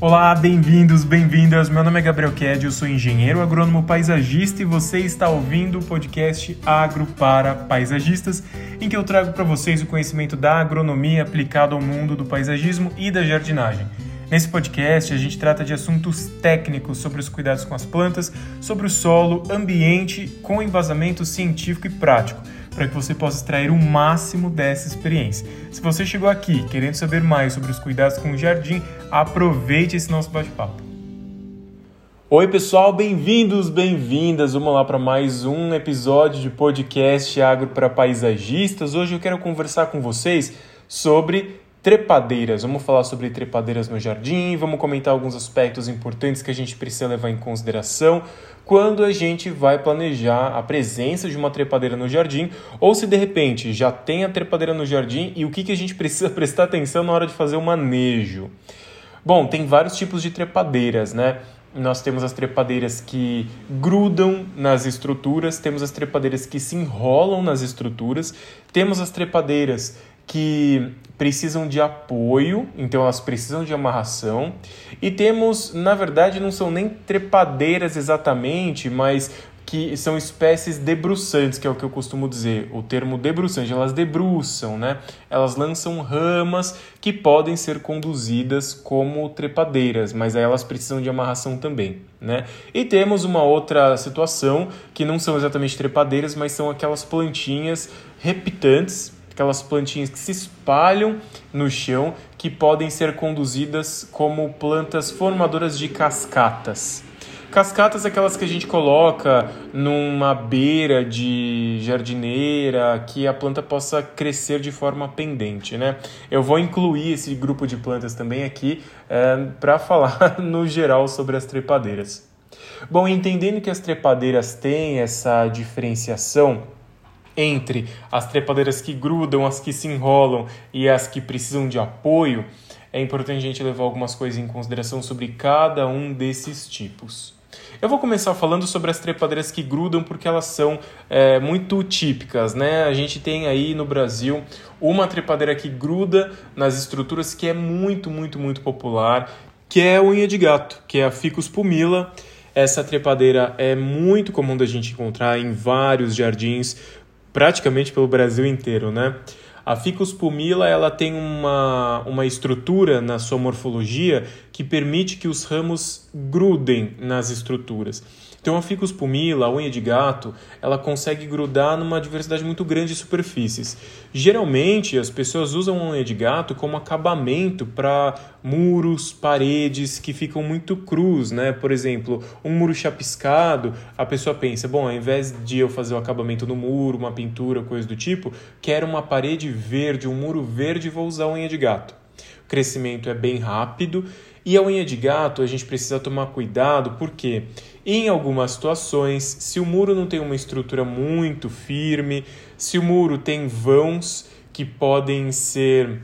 Olá, bem-vindos, bem-vindas. Meu nome é Gabriel Ked, eu sou engenheiro agrônomo paisagista e você está ouvindo o podcast Agro para Paisagistas, em que eu trago para vocês o conhecimento da agronomia aplicado ao mundo do paisagismo e da jardinagem. Nesse podcast, a gente trata de assuntos técnicos sobre os cuidados com as plantas, sobre o solo, ambiente, com embasamento científico e prático para que você possa extrair o máximo dessa experiência. Se você chegou aqui querendo saber mais sobre os cuidados com o jardim, aproveite esse nosso bate-papo. Oi, pessoal, bem-vindos, bem-vindas. Vamos lá para mais um episódio de podcast Agro para Paisagistas. Hoje eu quero conversar com vocês sobre trepadeiras. Vamos falar sobre trepadeiras no jardim, vamos comentar alguns aspectos importantes que a gente precisa levar em consideração quando a gente vai planejar a presença de uma trepadeira no jardim, ou se de repente já tem a trepadeira no jardim e o que, que a gente precisa prestar atenção na hora de fazer o manejo. Bom, tem vários tipos de trepadeiras, né? Nós temos as trepadeiras que grudam nas estruturas, temos as trepadeiras que se enrolam nas estruturas, temos as trepadeiras que precisam de apoio, então elas precisam de amarração. E temos, na verdade, não são nem trepadeiras exatamente, mas que são espécies debruçantes, que é o que eu costumo dizer, o termo debruçante, elas debruçam, né? Elas lançam ramas que podem ser conduzidas como trepadeiras, mas aí elas precisam de amarração também, né? E temos uma outra situação que não são exatamente trepadeiras, mas são aquelas plantinhas repitantes, aquelas plantinhas que se espalham no chão, que podem ser conduzidas como plantas formadoras de cascatas. Cascatas aquelas que a gente coloca numa beira de jardineira, que a planta possa crescer de forma pendente, né? Eu vou incluir esse grupo de plantas também aqui é, para falar no geral sobre as trepadeiras. Bom, entendendo que as trepadeiras têm essa diferenciação, entre as trepadeiras que grudam, as que se enrolam e as que precisam de apoio, é importante a gente levar algumas coisas em consideração sobre cada um desses tipos. Eu vou começar falando sobre as trepadeiras que grudam porque elas são é, muito típicas, né? A gente tem aí no Brasil uma trepadeira que gruda nas estruturas que é muito, muito, muito popular, que é a unha de gato, que é a Ficus pumila. Essa trepadeira é muito comum da gente encontrar em vários jardins, praticamente pelo Brasil inteiro, né? A Ficus pumila ela tem uma, uma estrutura na sua morfologia que permite que os ramos grudem nas estruturas. Então a Ficus pumila, a unha de gato, ela consegue grudar numa diversidade muito grande de superfícies. Geralmente as pessoas usam unha de gato como acabamento para muros, paredes que ficam muito crus, né? Por exemplo, um muro chapiscado, a pessoa pensa, bom, ao invés de eu fazer o acabamento no muro, uma pintura, coisa do tipo, quero uma parede verde, um muro verde, vou usar unha de gato. O crescimento é bem rápido e a unha de gato a gente precisa tomar cuidado porque em algumas situações, se o muro não tem uma estrutura muito firme, se o muro tem vãos que podem ser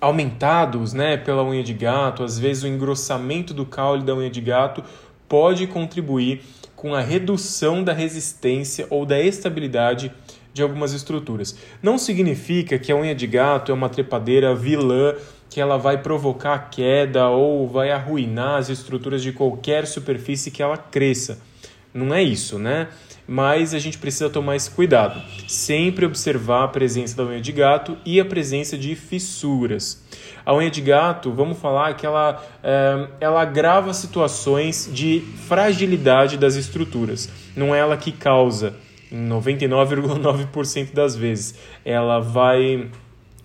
aumentados né, pela unha de gato, às vezes o engrossamento do caule da unha de gato pode contribuir com a redução da resistência ou da estabilidade de algumas estruturas. Não significa que a unha de gato é uma trepadeira vilã que ela vai provocar queda ou vai arruinar as estruturas de qualquer superfície que ela cresça. Não é isso, né? Mas a gente precisa tomar esse cuidado. Sempre observar a presença da unha de gato e a presença de fissuras. A unha de gato, vamos falar que ela, é, ela agrava situações de fragilidade das estruturas. Não é ela que causa, em 99,9% das vezes. Ela vai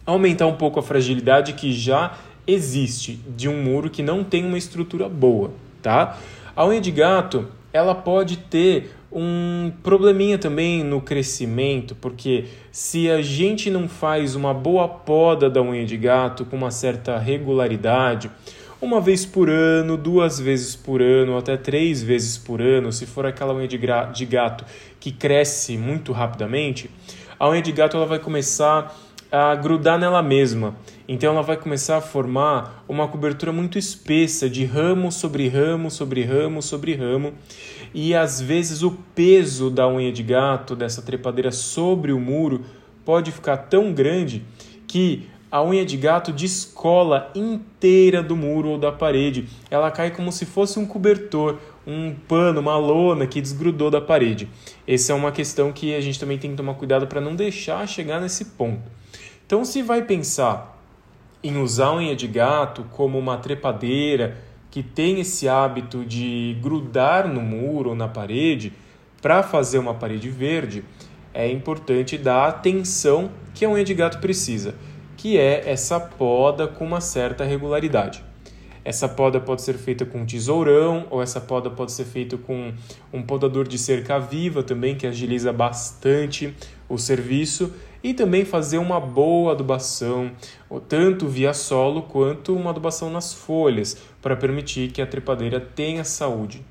aumentar um pouco a fragilidade que já existe de um muro que não tem uma estrutura boa, tá? A unha de gato, ela pode ter um probleminha também no crescimento, porque se a gente não faz uma boa poda da unha de gato com uma certa regularidade, uma vez por ano, duas vezes por ano, até três vezes por ano, se for aquela unha de gato que cresce muito rapidamente, a unha de gato ela vai começar a grudar nela mesma. Então ela vai começar a formar uma cobertura muito espessa de ramo sobre ramo sobre ramo sobre ramo. E às vezes o peso da unha de gato, dessa trepadeira sobre o muro, pode ficar tão grande que a unha de gato descola inteira do muro ou da parede. Ela cai como se fosse um cobertor, um pano, uma lona que desgrudou da parede. Essa é uma questão que a gente também tem que tomar cuidado para não deixar chegar nesse ponto. Então, se vai pensar em usar unha de gato como uma trepadeira que tem esse hábito de grudar no muro ou na parede para fazer uma parede verde, é importante dar atenção que a unha de gato precisa que é essa poda com uma certa regularidade. Essa poda pode ser feita com tesourão, ou essa poda pode ser feita com um podador de cerca viva também, que agiliza bastante o serviço, e também fazer uma boa adubação, tanto via solo quanto uma adubação nas folhas, para permitir que a trepadeira tenha saúde.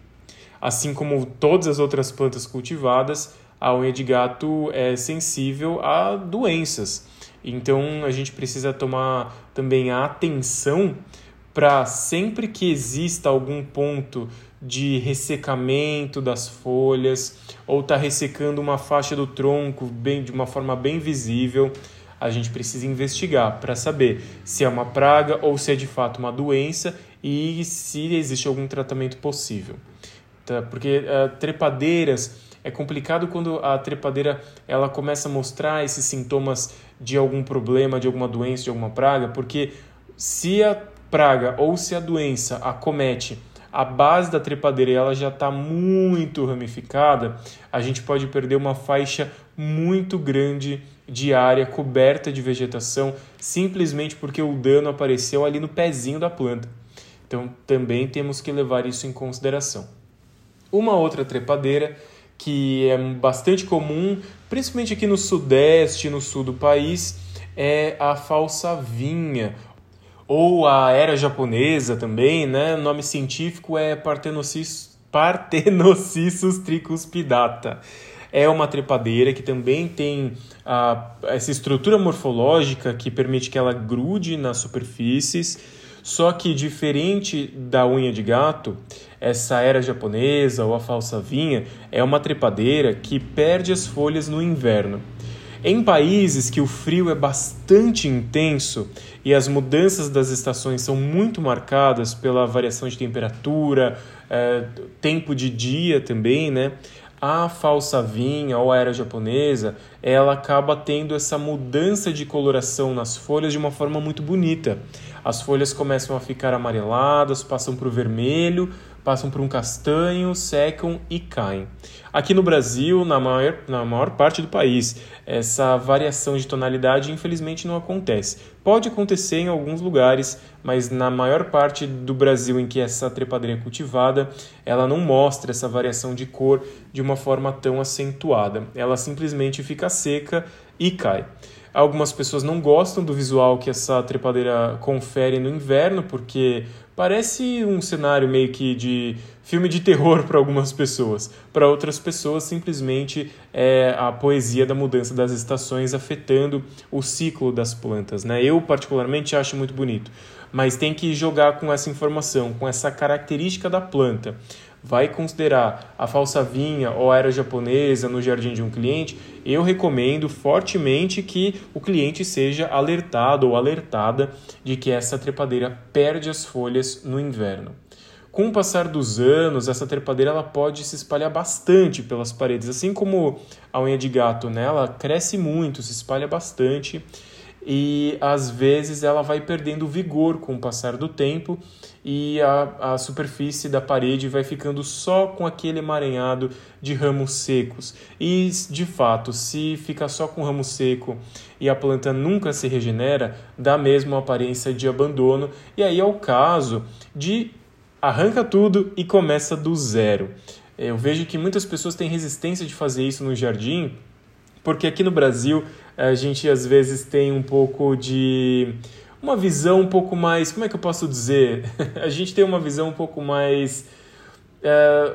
Assim como todas as outras plantas cultivadas, a unha de gato é sensível a doenças. Então a gente precisa tomar também a atenção para sempre que exista algum ponto de ressecamento das folhas ou está ressecando uma faixa do tronco bem de uma forma bem visível, a gente precisa investigar para saber se é uma praga ou se é de fato uma doença e se existe algum tratamento possível. Tá? Porque uh, trepadeiras é complicado quando a trepadeira ela começa a mostrar esses sintomas de algum problema, de alguma doença, de alguma praga, porque se a praga ou se a doença acomete a base da trepadeira ela já está muito ramificada, a gente pode perder uma faixa muito grande de área coberta de vegetação simplesmente porque o dano apareceu ali no pezinho da planta. Então também temos que levar isso em consideração. Uma outra trepadeira que é bastante comum, principalmente aqui no sudeste e no sul do país, é a falsa vinha ou a era japonesa também, né? O nome científico é Parthenocissus, Parthenocissus tricuspidata. É uma trepadeira que também tem a, essa estrutura morfológica que permite que ela grude nas superfícies, só que diferente da unha de gato, essa era japonesa ou a falsa vinha é uma trepadeira que perde as folhas no inverno. Em países que o frio é bastante intenso e as mudanças das estações são muito marcadas pela variação de temperatura, é, tempo de dia também, né? A falsa vinha ou a era japonesa, ela acaba tendo essa mudança de coloração nas folhas de uma forma muito bonita. As folhas começam a ficar amareladas, passam para o vermelho, passam por um castanho, secam e caem. Aqui no Brasil, na maior, na maior parte do país, essa variação de tonalidade infelizmente não acontece. Pode acontecer em alguns lugares, mas na maior parte do Brasil em que essa trepadeira é cultivada, ela não mostra essa variação de cor de uma forma tão acentuada. Ela simplesmente fica seca e cai. Algumas pessoas não gostam do visual que essa trepadeira confere no inverno, porque Parece um cenário meio que de filme de terror para algumas pessoas. Para outras pessoas, simplesmente é a poesia da mudança das estações afetando o ciclo das plantas. Né? Eu, particularmente, acho muito bonito. Mas tem que jogar com essa informação, com essa característica da planta vai considerar a falsa vinha ou a era japonesa no jardim de um cliente, eu recomendo fortemente que o cliente seja alertado ou alertada de que essa trepadeira perde as folhas no inverno. Com o passar dos anos, essa trepadeira ela pode se espalhar bastante pelas paredes, assim como a unha de gato, né? ela cresce muito, se espalha bastante e às vezes ela vai perdendo vigor com o passar do tempo e a, a superfície da parede vai ficando só com aquele emaranhado de ramos secos. E de fato, se fica só com ramo seco e a planta nunca se regenera, dá mesmo a aparência de abandono, e aí é o caso de arranca tudo e começa do zero. Eu vejo que muitas pessoas têm resistência de fazer isso no jardim, porque aqui no Brasil a gente às vezes tem um pouco de uma visão um pouco mais, como é que eu posso dizer? a gente tem uma visão um pouco mais é,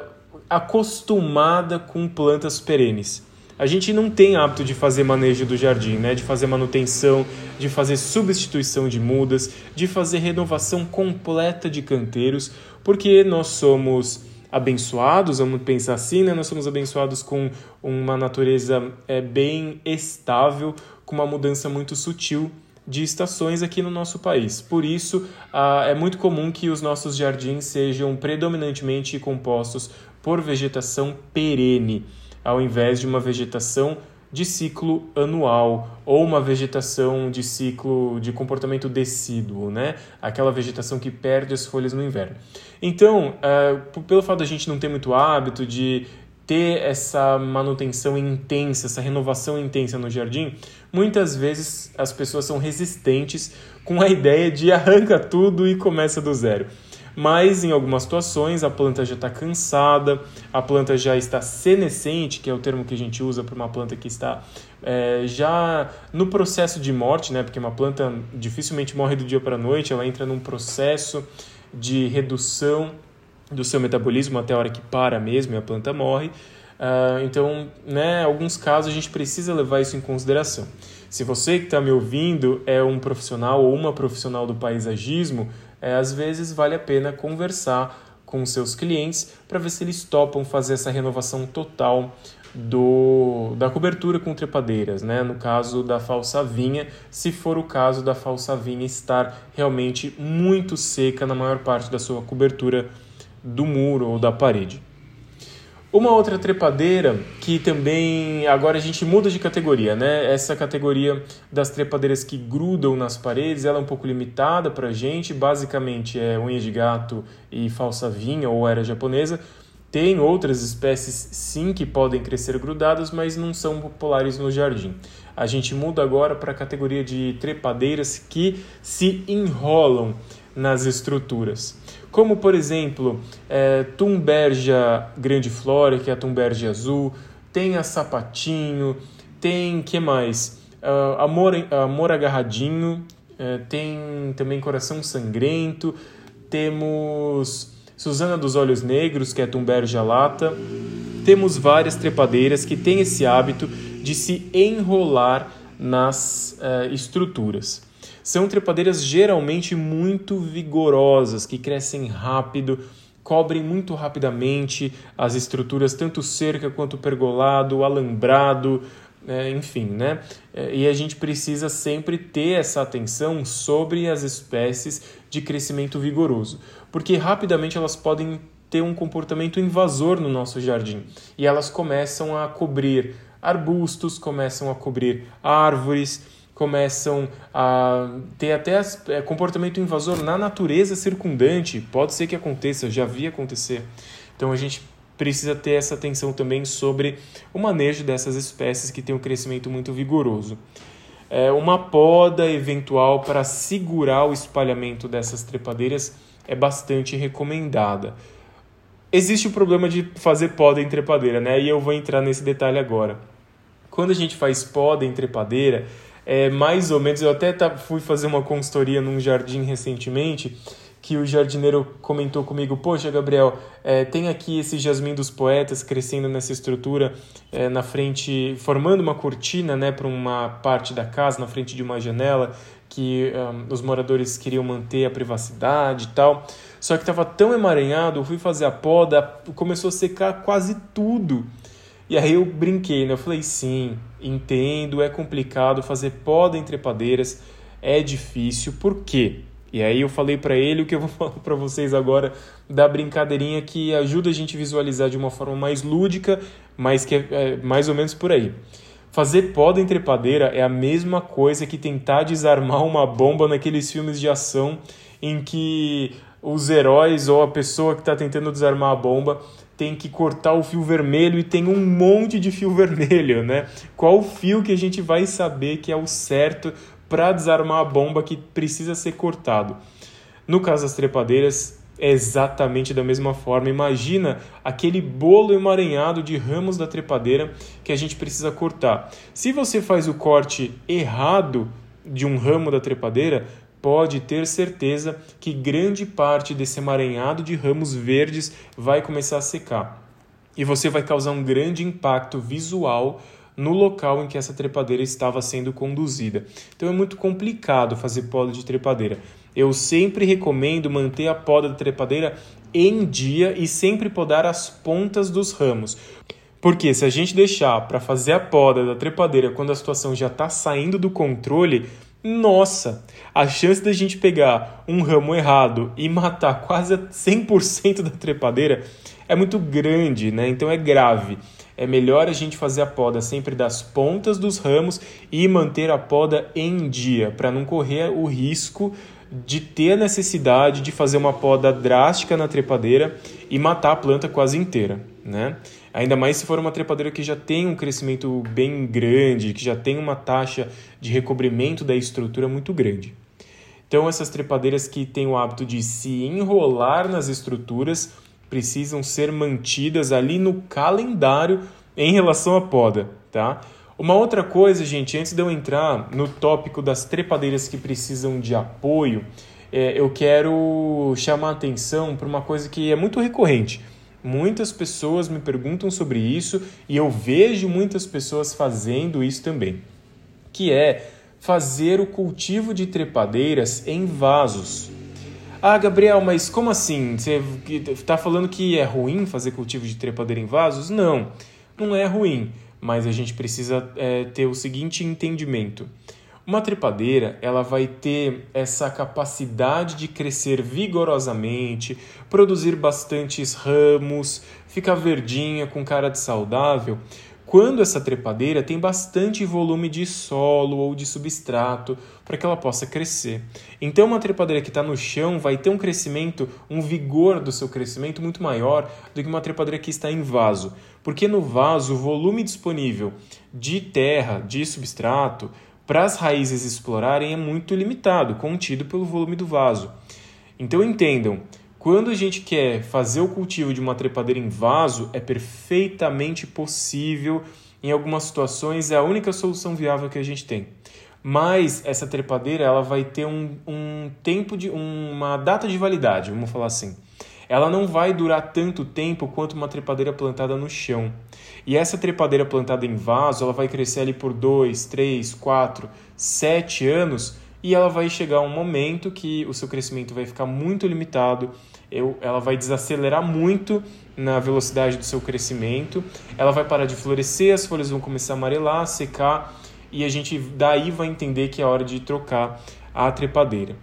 acostumada com plantas perenes. A gente não tem hábito de fazer manejo do jardim, né? de fazer manutenção, de fazer substituição de mudas, de fazer renovação completa de canteiros, porque nós somos abençoados, vamos pensar assim, né? nós somos abençoados com uma natureza é, bem estável, com uma mudança muito sutil de estações aqui no nosso país. Por isso, ah, é muito comum que os nossos jardins sejam predominantemente compostos por vegetação perene, ao invés de uma vegetação de ciclo anual ou uma vegetação de ciclo de comportamento decíduo, né? Aquela vegetação que perde as folhas no inverno. Então, uh, pelo fato da gente não ter muito hábito de ter essa manutenção intensa, essa renovação intensa no jardim, muitas vezes as pessoas são resistentes com a ideia de arranca tudo e começa do zero mas em algumas situações a planta já está cansada, a planta já está senescente, que é o termo que a gente usa para uma planta que está é, já no processo de morte, né? Porque uma planta dificilmente morre do dia para a noite, ela entra num processo de redução do seu metabolismo até a hora que para mesmo e a planta morre. Uh, então, né, alguns casos a gente precisa levar isso em consideração. Se você que está me ouvindo é um profissional ou uma profissional do paisagismo, é, às vezes vale a pena conversar com seus clientes para ver se eles topam fazer essa renovação total do, da cobertura com trepadeiras, né? no caso da falsa vinha, se for o caso da falsa vinha estar realmente muito seca na maior parte da sua cobertura do muro ou da parede. Uma outra trepadeira que também agora a gente muda de categoria, né? Essa categoria das trepadeiras que grudam nas paredes, ela é um pouco limitada para gente. Basicamente é unha de gato e falsa vinha ou era japonesa. Tem outras espécies sim que podem crescer grudadas, mas não são populares no jardim. A gente muda agora para a categoria de trepadeiras que se enrolam nas estruturas como por exemplo é, grande flora, que é a Tumbergia azul, tem a Sapatinho, tem que mais? Uh, amor, amor agarradinho, uh, tem também Coração Sangrento, temos Susana dos Olhos Negros, que é Tumbergia lata, temos várias trepadeiras que têm esse hábito de se enrolar nas uh, estruturas. São trepadeiras geralmente muito vigorosas, que crescem rápido, cobrem muito rapidamente as estruturas, tanto cerca quanto pergolado, alambrado, é, enfim, né? E a gente precisa sempre ter essa atenção sobre as espécies de crescimento vigoroso, porque rapidamente elas podem ter um comportamento invasor no nosso jardim e elas começam a cobrir arbustos, começam a cobrir árvores começam a ter até é, comportamento invasor na natureza circundante. Pode ser que aconteça, já vi acontecer. Então a gente precisa ter essa atenção também sobre o manejo dessas espécies que têm um crescimento muito vigoroso. É, uma poda eventual para segurar o espalhamento dessas trepadeiras é bastante recomendada. Existe o problema de fazer poda em trepadeira, né? E eu vou entrar nesse detalhe agora. Quando a gente faz poda em trepadeira, é mais ou menos. Eu até tá, fui fazer uma consultoria num jardim recentemente que o jardineiro comentou comigo: Poxa, Gabriel, é, tem aqui esse jasmim dos poetas crescendo nessa estrutura é, na frente, formando uma cortina né, para uma parte da casa, na frente de uma janela, que um, os moradores queriam manter a privacidade e tal. Só que estava tão emaranhado, eu fui fazer a poda, começou a secar quase tudo. E aí eu brinquei, né? Eu falei, sim, entendo, é complicado fazer poda em trepadeiras, é difícil, por quê? E aí eu falei para ele o que eu vou falar para vocês agora da brincadeirinha que ajuda a gente a visualizar de uma forma mais lúdica, mas que é, é mais ou menos por aí. Fazer poda em trepadeira é a mesma coisa que tentar desarmar uma bomba naqueles filmes de ação em que os heróis ou a pessoa que está tentando desarmar a bomba tem que cortar o fio vermelho e tem um monte de fio vermelho, né? Qual o fio que a gente vai saber que é o certo para desarmar a bomba que precisa ser cortado? No caso das trepadeiras, é exatamente da mesma forma. Imagina aquele bolo emaranhado de ramos da trepadeira que a gente precisa cortar. Se você faz o corte errado de um ramo da trepadeira, pode ter certeza que grande parte desse emaranhado de ramos verdes vai começar a secar. E você vai causar um grande impacto visual no local em que essa trepadeira estava sendo conduzida. Então é muito complicado fazer poda de trepadeira. Eu sempre recomendo manter a poda da trepadeira em dia e sempre podar as pontas dos ramos. Porque se a gente deixar para fazer a poda da trepadeira quando a situação já está saindo do controle, nossa, a chance da gente pegar um ramo errado e matar quase 100% da trepadeira é muito grande, né? Então é grave. É melhor a gente fazer a poda sempre das pontas dos ramos e manter a poda em dia, para não correr o risco de ter a necessidade de fazer uma poda drástica na trepadeira e matar a planta quase inteira, né? Ainda mais se for uma trepadeira que já tem um crescimento bem grande, que já tem uma taxa de recobrimento da estrutura muito grande. Então, essas trepadeiras que têm o hábito de se enrolar nas estruturas precisam ser mantidas ali no calendário em relação à poda, tá? Uma outra coisa, gente, antes de eu entrar no tópico das trepadeiras que precisam de apoio, é, eu quero chamar a atenção para uma coisa que é muito recorrente. Muitas pessoas me perguntam sobre isso e eu vejo muitas pessoas fazendo isso também, que é fazer o cultivo de trepadeiras em vasos. Ah, Gabriel, mas como assim? Você está falando que é ruim fazer cultivo de trepadeira em vasos? Não, não é ruim mas a gente precisa é, ter o seguinte entendimento. Uma trepadeira, ela vai ter essa capacidade de crescer vigorosamente, produzir bastantes ramos, ficar verdinha com cara de saudável, quando essa trepadeira tem bastante volume de solo ou de substrato para que ela possa crescer. Então, uma trepadeira que está no chão vai ter um crescimento, um vigor do seu crescimento muito maior do que uma trepadeira que está em vaso, porque no vaso o volume disponível de terra, de substrato, para as raízes explorarem é muito limitado, contido pelo volume do vaso. Então entendam, quando a gente quer fazer o cultivo de uma trepadeira em vaso, é perfeitamente possível. Em algumas situações é a única solução viável que a gente tem. Mas essa trepadeira ela vai ter um, um tempo de uma data de validade, vamos falar assim. Ela não vai durar tanto tempo quanto uma trepadeira plantada no chão. E essa trepadeira plantada em vaso, ela vai crescer ali por 2, 3, 4, 7 anos e ela vai chegar um momento que o seu crescimento vai ficar muito limitado ela vai desacelerar muito na velocidade do seu crescimento, ela vai parar de florescer, as folhas vão começar a amarelar, secar e a gente daí vai entender que é hora de trocar a trepadeira.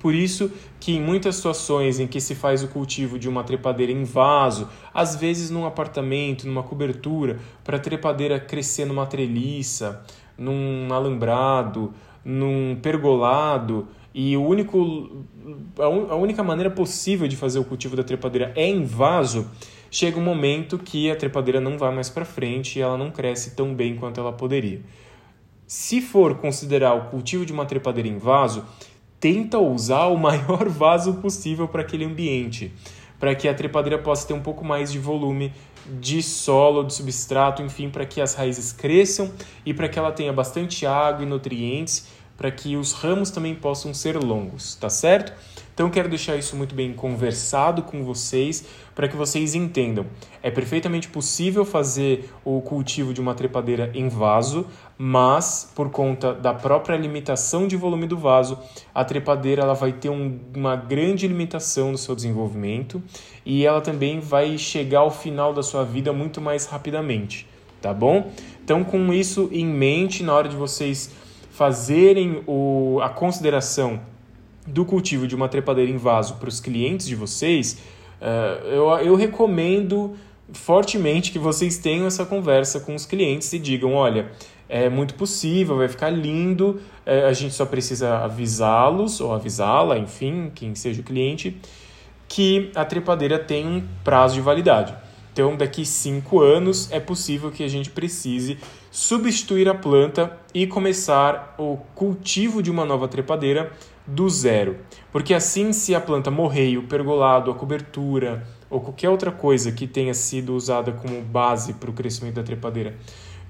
Por isso que em muitas situações em que se faz o cultivo de uma trepadeira em vaso, às vezes num apartamento, numa cobertura, para a trepadeira crescer numa treliça, num alambrado, num pergolado, e o único, a única maneira possível de fazer o cultivo da trepadeira é em vaso, chega um momento que a trepadeira não vai mais para frente e ela não cresce tão bem quanto ela poderia. Se for considerar o cultivo de uma trepadeira em vaso, tenta usar o maior vaso possível para aquele ambiente, para que a trepadeira possa ter um pouco mais de volume de solo, de substrato, enfim, para que as raízes cresçam e para que ela tenha bastante água e nutrientes para que os ramos também possam ser longos, tá certo? Então quero deixar isso muito bem conversado com vocês para que vocês entendam. É perfeitamente possível fazer o cultivo de uma trepadeira em vaso, mas por conta da própria limitação de volume do vaso, a trepadeira ela vai ter um, uma grande limitação no seu desenvolvimento e ela também vai chegar ao final da sua vida muito mais rapidamente, tá bom? Então com isso em mente, na hora de vocês fazerem o, a consideração do cultivo de uma trepadeira em vaso para os clientes de vocês, uh, eu, eu recomendo fortemente que vocês tenham essa conversa com os clientes e digam: olha, é muito possível, vai ficar lindo, é, a gente só precisa avisá-los ou avisá-la, enfim, quem seja o cliente, que a trepadeira tem um prazo de validade. Então, daqui cinco anos é possível que a gente precise substituir a planta e começar o cultivo de uma nova trepadeira do zero. Porque assim, se a planta morrer, o pergolado, a cobertura ou qualquer outra coisa que tenha sido usada como base para o crescimento da trepadeira,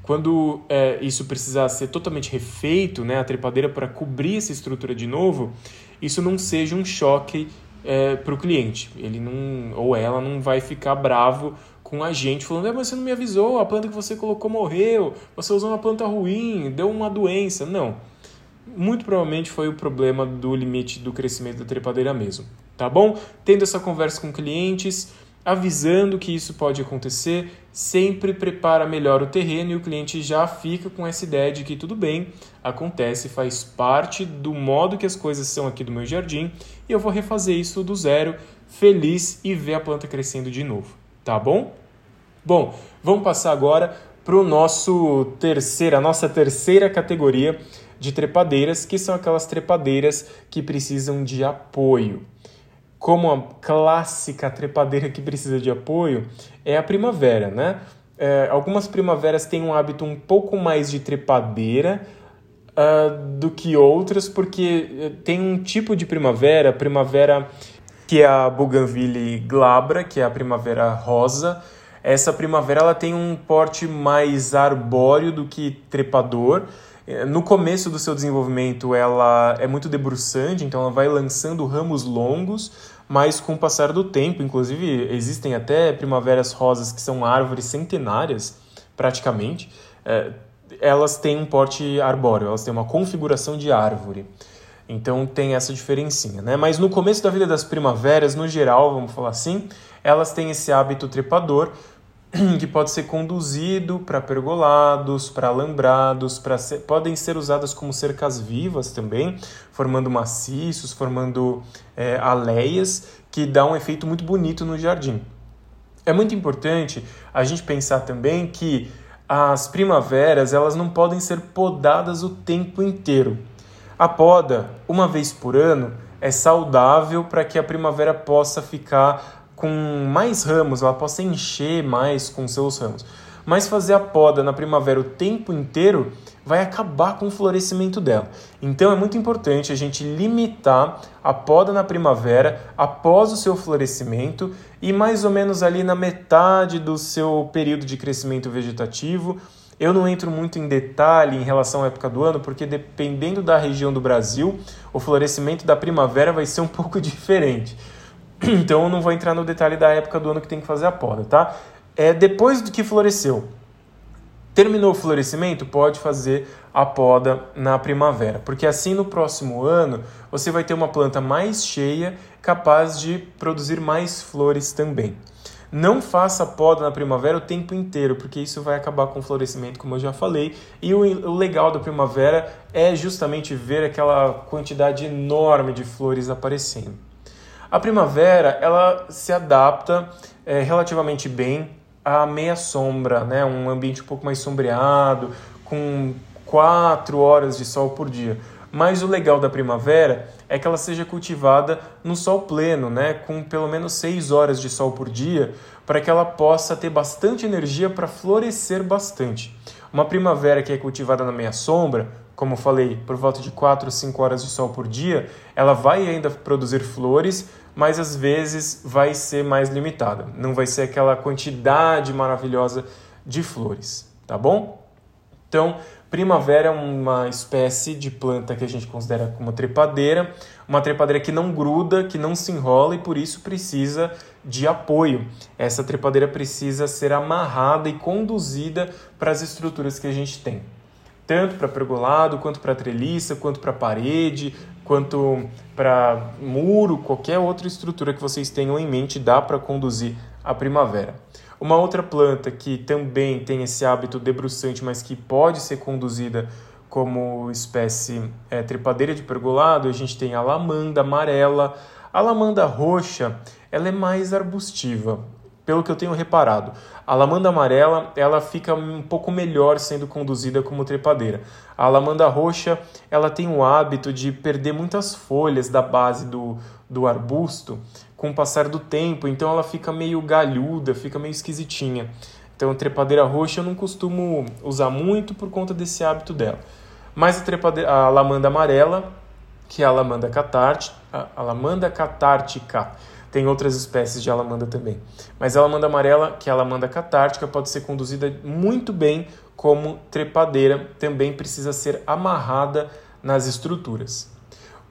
quando é, isso precisar ser totalmente refeito, né, a trepadeira para cobrir essa estrutura de novo, isso não seja um choque é, para o cliente. Ele não ou ela não vai ficar bravo com a gente falando: é, mas você não me avisou, a planta que você colocou morreu, você usou uma planta ruim, deu uma doença. Não. Muito provavelmente foi o problema do limite do crescimento da trepadeira mesmo. Tá bom? Tendo essa conversa com clientes, avisando que isso pode acontecer, sempre prepara melhor o terreno e o cliente já fica com essa ideia de que tudo bem, acontece, faz parte do modo que as coisas são aqui do meu jardim e eu vou refazer isso do zero, feliz e ver a planta crescendo de novo, tá bom? Bom, vamos passar agora para o nosso terceira, a nossa terceira categoria de trepadeiras, que são aquelas trepadeiras que precisam de apoio como a clássica trepadeira que precisa de apoio, é a primavera, né? É, algumas primaveras têm um hábito um pouco mais de trepadeira uh, do que outras, porque eh, tem um tipo de primavera, primavera que é a Bougainville glabra, que é a primavera rosa. Essa primavera ela tem um porte mais arbóreo do que trepador. Eh, no começo do seu desenvolvimento, ela é muito debruçante, então ela vai lançando ramos longos, mas com o passar do tempo, inclusive existem até primaveras rosas que são árvores centenárias, praticamente, é, elas têm um porte arbóreo, elas têm uma configuração de árvore. Então tem essa diferencinha, né? Mas no começo da vida das primaveras, no geral, vamos falar assim, elas têm esse hábito trepador que pode ser conduzido para pergolados, para alambrados, para ser, podem ser usadas como cercas vivas também, formando maciços, formando é, aleias, que dá um efeito muito bonito no jardim. É muito importante a gente pensar também que as primaveras elas não podem ser podadas o tempo inteiro. A poda, uma vez por ano, é saudável para que a primavera possa ficar com mais ramos, ela possa encher mais com seus ramos. Mas fazer a poda na primavera o tempo inteiro vai acabar com o florescimento dela. Então é muito importante a gente limitar a poda na primavera após o seu florescimento e mais ou menos ali na metade do seu período de crescimento vegetativo. Eu não entro muito em detalhe em relação à época do ano, porque dependendo da região do Brasil, o florescimento da primavera vai ser um pouco diferente. Então eu não vou entrar no detalhe da época do ano que tem que fazer a poda, tá? É depois do que floresceu. Terminou o florescimento, pode fazer a poda na primavera, porque assim no próximo ano você vai ter uma planta mais cheia, capaz de produzir mais flores também. Não faça poda na primavera o tempo inteiro, porque isso vai acabar com o florescimento, como eu já falei. E o, o legal da primavera é justamente ver aquela quantidade enorme de flores aparecendo. A primavera ela se adapta é, relativamente bem à meia sombra, né? um ambiente um pouco mais sombreado, com quatro horas de sol por dia. Mas o legal da primavera é que ela seja cultivada no sol pleno, né? com pelo menos seis horas de sol por dia, para que ela possa ter bastante energia para florescer bastante. Uma primavera que é cultivada na meia sombra, como falei, por volta de 4 ou 5 horas de sol por dia, ela vai ainda produzir flores, mas às vezes vai ser mais limitada. Não vai ser aquela quantidade maravilhosa de flores, tá bom? Então, primavera é uma espécie de planta que a gente considera como trepadeira, uma trepadeira que não gruda, que não se enrola e por isso precisa de apoio. Essa trepadeira precisa ser amarrada e conduzida para as estruturas que a gente tem tanto para pergolado, quanto para treliça, quanto para parede, quanto para muro, qualquer outra estrutura que vocês tenham em mente dá para conduzir a primavera. Uma outra planta que também tem esse hábito debruçante, mas que pode ser conduzida como espécie é, trepadeira de pergolado, a gente tem a lamanda amarela. A lamanda roxa, ela é mais arbustiva pelo que eu tenho reparado. A lamanda amarela, ela fica um pouco melhor sendo conduzida como trepadeira. A lamanda roxa, ela tem o hábito de perder muitas folhas da base do, do arbusto com o passar do tempo, então ela fica meio galhuda, fica meio esquisitinha. Então, trepadeira roxa eu não costumo usar muito por conta desse hábito dela. Mas a, a lamanda amarela, que é a lamanda catártica, a lamanda catártica, tem outras espécies de alamanda também. Mas a alamanda amarela, que é a alamanda catártica, pode ser conduzida muito bem como trepadeira, também precisa ser amarrada nas estruturas.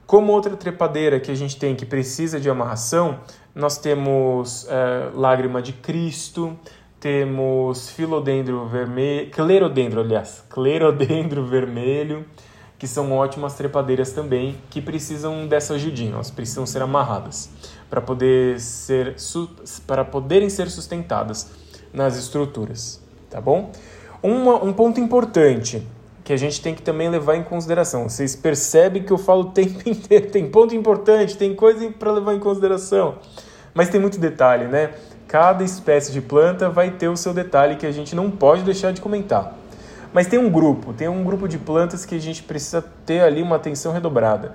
Como outra trepadeira que a gente tem que precisa de amarração, nós temos é, lágrima de Cristo, temos filodendro vermelho, clerodendro, aliás, clerodendro vermelho, que são ótimas trepadeiras também, que precisam dessa ajudinha, elas precisam ser amarradas para poder ser para poderem ser sustentadas nas estruturas, tá bom? Uma, um ponto importante que a gente tem que também levar em consideração. Vocês percebem que eu falo o tempo inteiro, tem ponto importante, tem coisa para levar em consideração. Mas tem muito detalhe, né? Cada espécie de planta vai ter o seu detalhe que a gente não pode deixar de comentar. Mas tem um grupo, tem um grupo de plantas que a gente precisa ter ali uma atenção redobrada,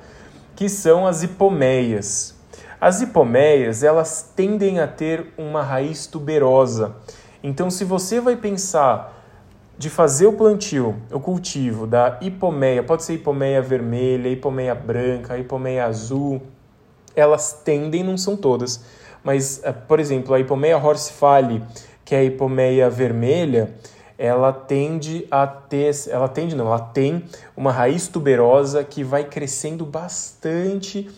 que são as hipomeias. As hipomeias, elas tendem a ter uma raiz tuberosa. Então, se você vai pensar de fazer o plantio, o cultivo da hipomeia, pode ser hipomeia vermelha, hipomeia branca, hipomeia azul, elas tendem, não são todas, mas, eh, por exemplo, a hipomeia horsefale, que é a hipomeia vermelha, ela tende a ter, ela tende não, ela tem uma raiz tuberosa que vai crescendo bastante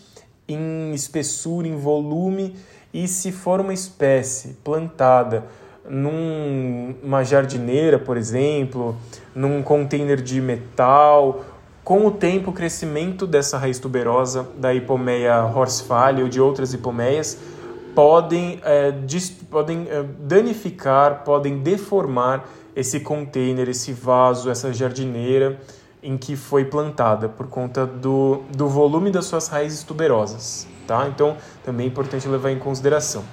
em espessura, em volume, e se for uma espécie plantada numa jardineira, por exemplo, num container de metal. Com o tempo, o crescimento dessa raiz tuberosa da hipomeia horsefale ou de outras hipomeias podem, é, podem é, danificar, podem deformar esse container, esse vaso, essa jardineira em que foi plantada por conta do, do volume das suas raízes tuberosas. Tá? Então, também é importante levar em consideração.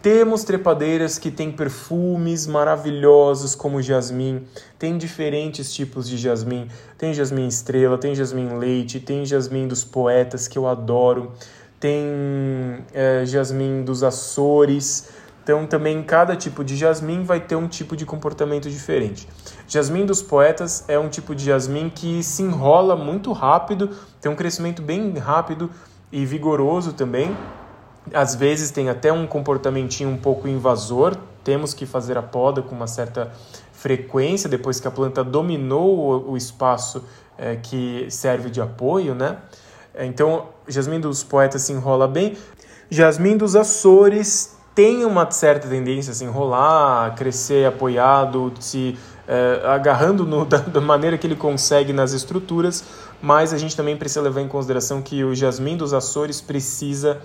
Temos trepadeiras que têm perfumes maravilhosos como jasmim. Tem diferentes tipos de jasmim. Tem jasmim estrela, tem jasmim leite, tem jasmim dos poetas que eu adoro. Tem é, jasmim dos Açores. Então também cada tipo de jasmim vai ter um tipo de comportamento diferente. Jasmim dos poetas é um tipo de jasmim que se enrola muito rápido, tem um crescimento bem rápido e vigoroso também às vezes tem até um comportamentinho um pouco invasor, temos que fazer a poda com uma certa frequência depois que a planta dominou o, espaço é, que serve de apoio, né? Então, jasmim dos poetas se enrola bem. Jasmim dos Açores tem uma certa tendência a se enrolar, a crescer apoiado, se é, agarrando no, da, da, maneira que ele consegue nas estruturas, mas a gente também precisa levar em consideração que o jasmim dos Açores precisa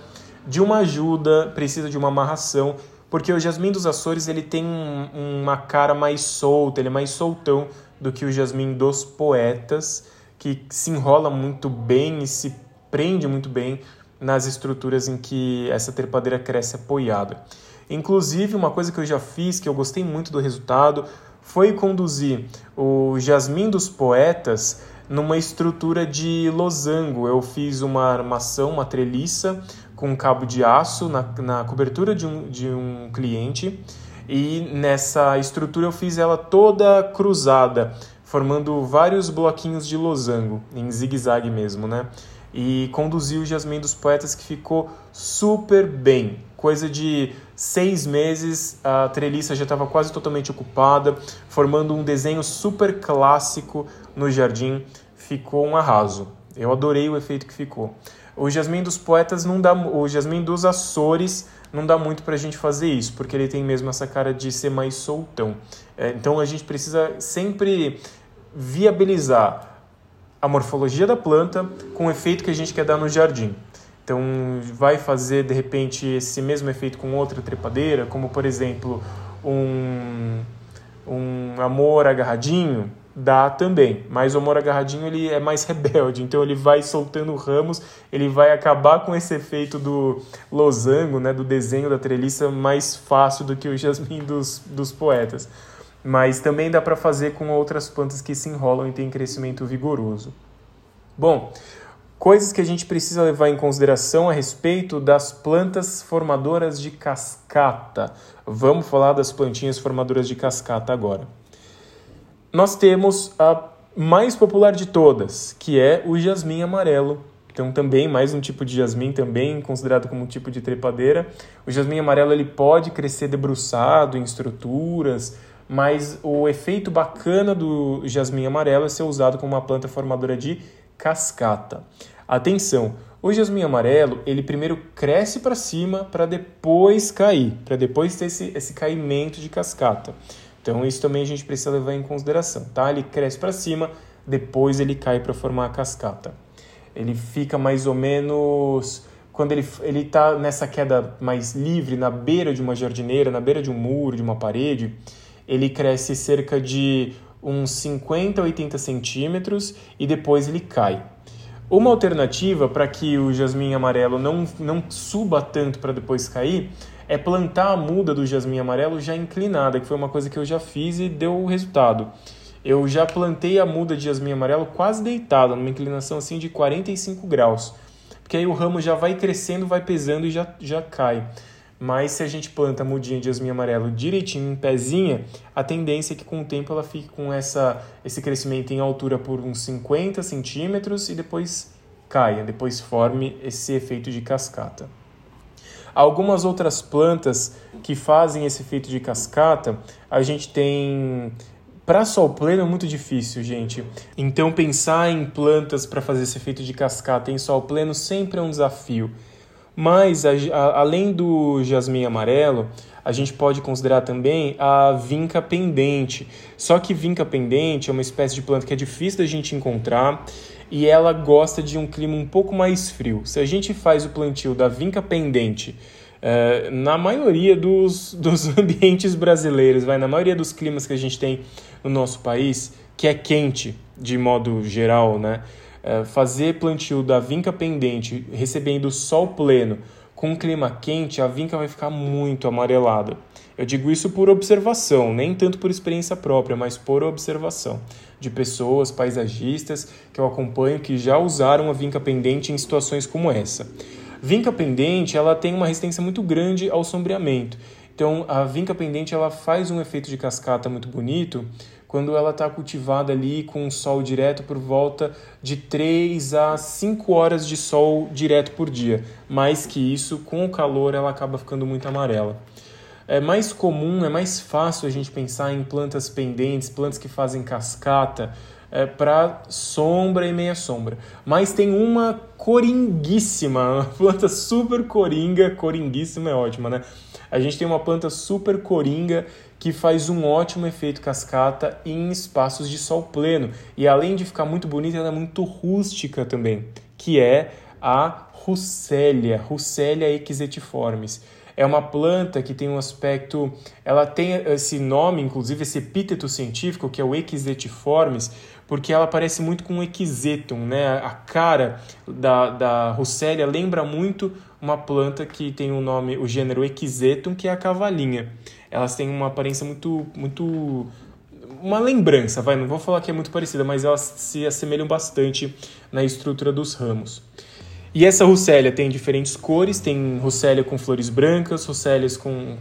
de uma ajuda, precisa de uma amarração, porque o jasmim dos Açores ele tem um, uma cara mais solta, ele é mais soltão do que o jasmim dos poetas, que se enrola muito bem e se prende muito bem nas estruturas em que essa trepadeira cresce apoiada. Inclusive, uma coisa que eu já fiz, que eu gostei muito do resultado, foi conduzir o jasmim dos poetas numa estrutura de losango. Eu fiz uma armação, uma treliça, com um cabo de aço na, na cobertura de um, de um cliente e nessa estrutura eu fiz ela toda cruzada, formando vários bloquinhos de losango, em zigue-zague mesmo, né? E conduzi o Jasmim dos Poetas que ficou super bem. Coisa de seis meses, a treliça já estava quase totalmente ocupada, formando um desenho super clássico no jardim. Ficou um arraso. Eu adorei o efeito que ficou. O Jasmim dos Poetas não dá, o Jasmim dos Açores não dá muito para a gente fazer isso, porque ele tem mesmo essa cara de ser mais soltão. É, então a gente precisa sempre viabilizar a morfologia da planta com o efeito que a gente quer dar no jardim. Então vai fazer de repente esse mesmo efeito com outra trepadeira, como por exemplo um, um amor agarradinho, dá também, mas o amor agarradinho ele é mais rebelde, então ele vai soltando ramos, ele vai acabar com esse efeito do losango, né, do desenho da treliça mais fácil do que o jasmim dos, dos poetas. Mas também dá para fazer com outras plantas que se enrolam e têm crescimento vigoroso. Bom, coisas que a gente precisa levar em consideração a respeito das plantas formadoras de cascata. Vamos falar das plantinhas formadoras de cascata agora nós temos a mais popular de todas, que é o jasmim amarelo. Então também mais um tipo de jasmim também considerado como um tipo de trepadeira. O jasmim amarelo ele pode crescer debruçado em estruturas, mas o efeito bacana do jasmim amarelo é ser usado como uma planta formadora de cascata. Atenção, o jasmim amarelo, ele primeiro cresce para cima para depois cair, para depois ter esse, esse caimento de cascata. Então isso também a gente precisa levar em consideração, tá? Ele cresce para cima, depois ele cai para formar a cascata. Ele fica mais ou menos quando ele ele está nessa queda mais livre na beira de uma jardineira, na beira de um muro, de uma parede, ele cresce cerca de uns 50 a 80 centímetros e depois ele cai. Uma alternativa para que o jasmim amarelo não, não suba tanto para depois cair é plantar a muda do jasmim amarelo já inclinada, que foi uma coisa que eu já fiz e deu resultado. Eu já plantei a muda de jasmim amarelo quase deitada, numa inclinação assim de 45 graus. Porque aí o ramo já vai crescendo, vai pesando e já, já cai. Mas se a gente planta a mudinha de jasmim amarelo direitinho em pezinha, a tendência é que com o tempo ela fique com essa, esse crescimento em altura por uns 50 centímetros e depois caia, depois forme esse efeito de cascata. Algumas outras plantas que fazem esse efeito de cascata, a gente tem para sol pleno é muito difícil, gente. Então pensar em plantas para fazer esse efeito de cascata em sol pleno sempre é um desafio. Mas a, a, além do jasmim amarelo, a gente pode considerar também a vinca pendente. Só que vinca pendente é uma espécie de planta que é difícil da gente encontrar e ela gosta de um clima um pouco mais frio. Se a gente faz o plantio da vinca pendente é, na maioria dos, dos ambientes brasileiros, vai, na maioria dos climas que a gente tem no nosso país, que é quente de modo geral, né? É, fazer plantio da vinca pendente, recebendo sol pleno, com clima quente, a vinca vai ficar muito amarelada. Eu digo isso por observação, nem tanto por experiência própria, mas por observação de pessoas, paisagistas que eu acompanho que já usaram a vinca pendente em situações como essa. Vinca pendente, ela tem uma resistência muito grande ao sombreamento. Então, a vinca pendente ela faz um efeito de cascata muito bonito quando ela está cultivada ali com sol direto por volta de 3 a 5 horas de sol direto por dia. Mais que isso, com o calor, ela acaba ficando muito amarela. É mais comum, é mais fácil a gente pensar em plantas pendentes, plantas que fazem cascata, é, para sombra e meia sombra. Mas tem uma coringuíssima, uma planta super coringa, coringuíssima é ótima, né? A gente tem uma planta super coringa que faz um ótimo efeito cascata em espaços de sol pleno. E além de ficar muito bonita, ela é muito rústica também, que é a Russélia, Russélia equisetiformes é uma planta que tem um aspecto, ela tem esse nome, inclusive esse epíteto científico, que é o Equisetiformes, porque ela parece muito com o Equisetum, né? A cara da, da Russélia lembra muito uma planta que tem o nome, o gênero Equisetum, que é a cavalinha. Elas têm uma aparência muito, muito uma lembrança, vai, não vou falar que é muito parecida, mas elas se assemelham bastante na estrutura dos ramos. E essa Russélia tem diferentes cores, tem Russélia com flores brancas, Russelias com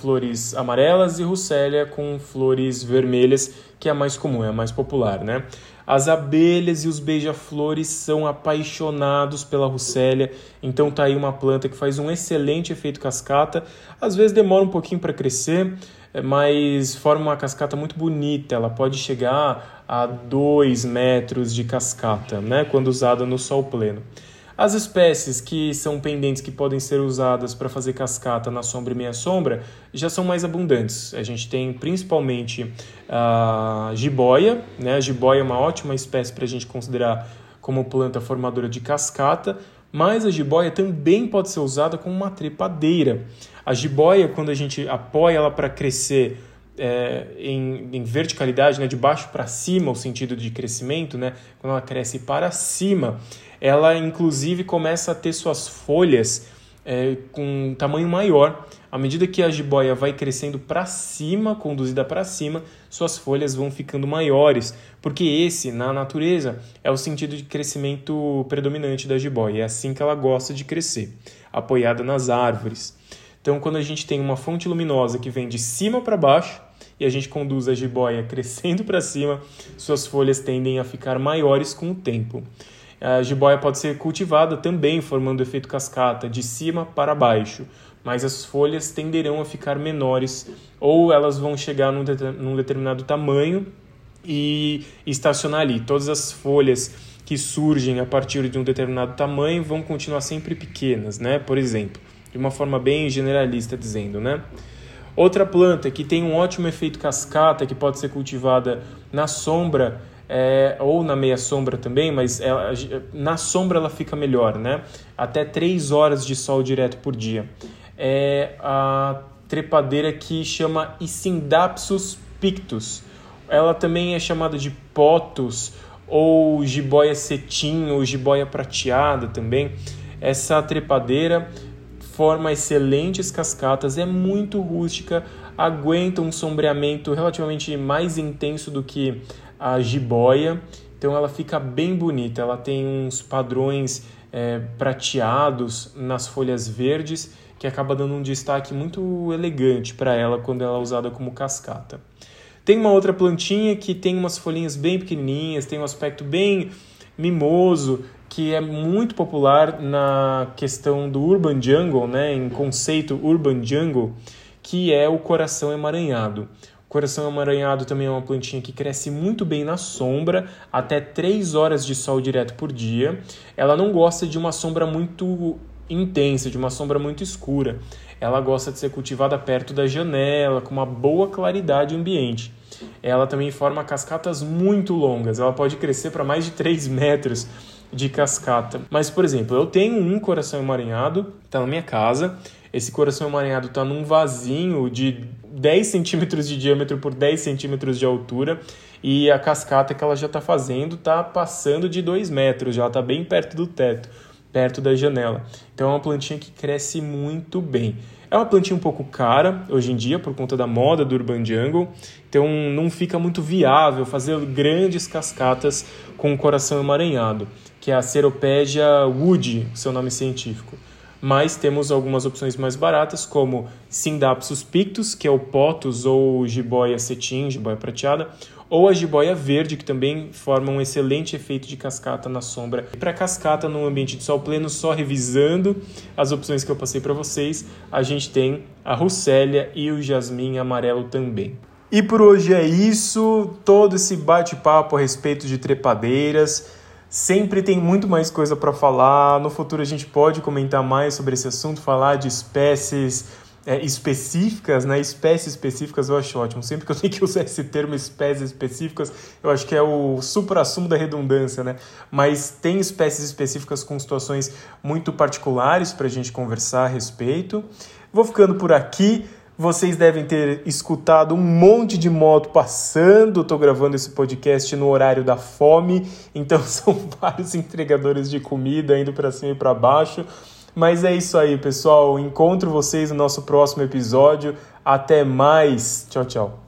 flores amarelas e Russélia com flores vermelhas, que é a mais comum, é a mais popular, né? As abelhas e os beija-flores são apaixonados pela Russélia, então tá aí uma planta que faz um excelente efeito cascata. Às vezes demora um pouquinho para crescer, mas forma uma cascata muito bonita. Ela pode chegar a 2 metros de cascata, né? Quando usada no sol pleno. As espécies que são pendentes que podem ser usadas para fazer cascata na sombra e meia sombra já são mais abundantes. A gente tem principalmente a jiboia, né? A jiboia é uma ótima espécie para a gente considerar como planta formadora de cascata, mas a jiboia também pode ser usada como uma trepadeira. A jiboia, quando a gente apoia ela para crescer é, em, em, verticalidade, né, de baixo para cima, o sentido de crescimento, né, quando ela cresce para cima, ela inclusive começa a ter suas folhas é, com um tamanho maior. À medida que a jiboia vai crescendo para cima, conduzida para cima, suas folhas vão ficando maiores, porque esse, na natureza, é o sentido de crescimento predominante da jiboia. É assim que ela gosta de crescer, apoiada nas árvores. Então, quando a gente tem uma fonte luminosa que vem de cima para baixo e a gente conduz a jiboia crescendo para cima, suas folhas tendem a ficar maiores com o tempo. A jiboia pode ser cultivada também, formando efeito cascata, de cima para baixo, mas as folhas tenderão a ficar menores ou elas vão chegar num, num determinado tamanho e estacionar ali. Todas as folhas que surgem a partir de um determinado tamanho vão continuar sempre pequenas, né? Por exemplo, de uma forma bem generalista dizendo, né? Outra planta que tem um ótimo efeito cascata, que pode ser cultivada na sombra é, ou na meia sombra também, mas ela, na sombra ela fica melhor, né? Até 3 horas de sol direto por dia. É a trepadeira que chama Isindapsus pictus. Ela também é chamada de potus ou jiboia cetim ou jiboia prateada também. Essa trepadeira forma excelentes cascatas, é muito rústica, aguenta um sombreamento relativamente mais intenso do que a jiboia, então ela fica bem bonita. Ela tem uns padrões é, prateados nas folhas verdes que acaba dando um destaque muito elegante para ela quando ela é usada como cascata. Tem uma outra plantinha que tem umas folhinhas bem pequenininhas, tem um aspecto bem mimoso, que é muito popular na questão do urban jungle, né, em conceito urban jungle, que é o coração emaranhado. Coração emaranhado também é uma plantinha que cresce muito bem na sombra, até 3 horas de sol direto por dia. Ela não gosta de uma sombra muito intensa, de uma sombra muito escura. Ela gosta de ser cultivada perto da janela, com uma boa claridade ambiente. Ela também forma cascatas muito longas, ela pode crescer para mais de 3 metros de cascata. Mas, por exemplo, eu tenho um coração emaranhado, está na minha casa. Esse coração emaranhado está num vasinho de 10 centímetros de diâmetro por 10 centímetros de altura e a cascata que ela já está fazendo está passando de 2 metros, já está bem perto do teto, perto da janela. Então é uma plantinha que cresce muito bem. É uma plantinha um pouco cara hoje em dia por conta da moda do Urban Jungle, então não fica muito viável fazer grandes cascatas com o coração emaranhado, que é a Ceropédia wood, seu nome científico. Mas temos algumas opções mais baratas, como Sindapsus pictus, que é o potus ou jiboia cetim, jiboia prateada, ou a jiboia verde, que também forma um excelente efeito de cascata na sombra. Para cascata no ambiente de sol pleno, só revisando as opções que eu passei para vocês, a gente tem a Russélia e o jasmim amarelo também. E por hoje é isso, todo esse bate-papo a respeito de trepadeiras. Sempre tem muito mais coisa para falar. No futuro a gente pode comentar mais sobre esse assunto, falar de espécies é, específicas, né? Espécies específicas eu acho ótimo. Sempre que eu tenho que usar esse termo espécies específicas, eu acho que é o supra-sumo da redundância, né? Mas tem espécies específicas com situações muito particulares para a gente conversar a respeito. Vou ficando por aqui. Vocês devem ter escutado um monte de moto passando. Estou gravando esse podcast no horário da fome, então são vários entregadores de comida indo para cima e para baixo. Mas é isso aí, pessoal. Encontro vocês no nosso próximo episódio. Até mais. Tchau, tchau.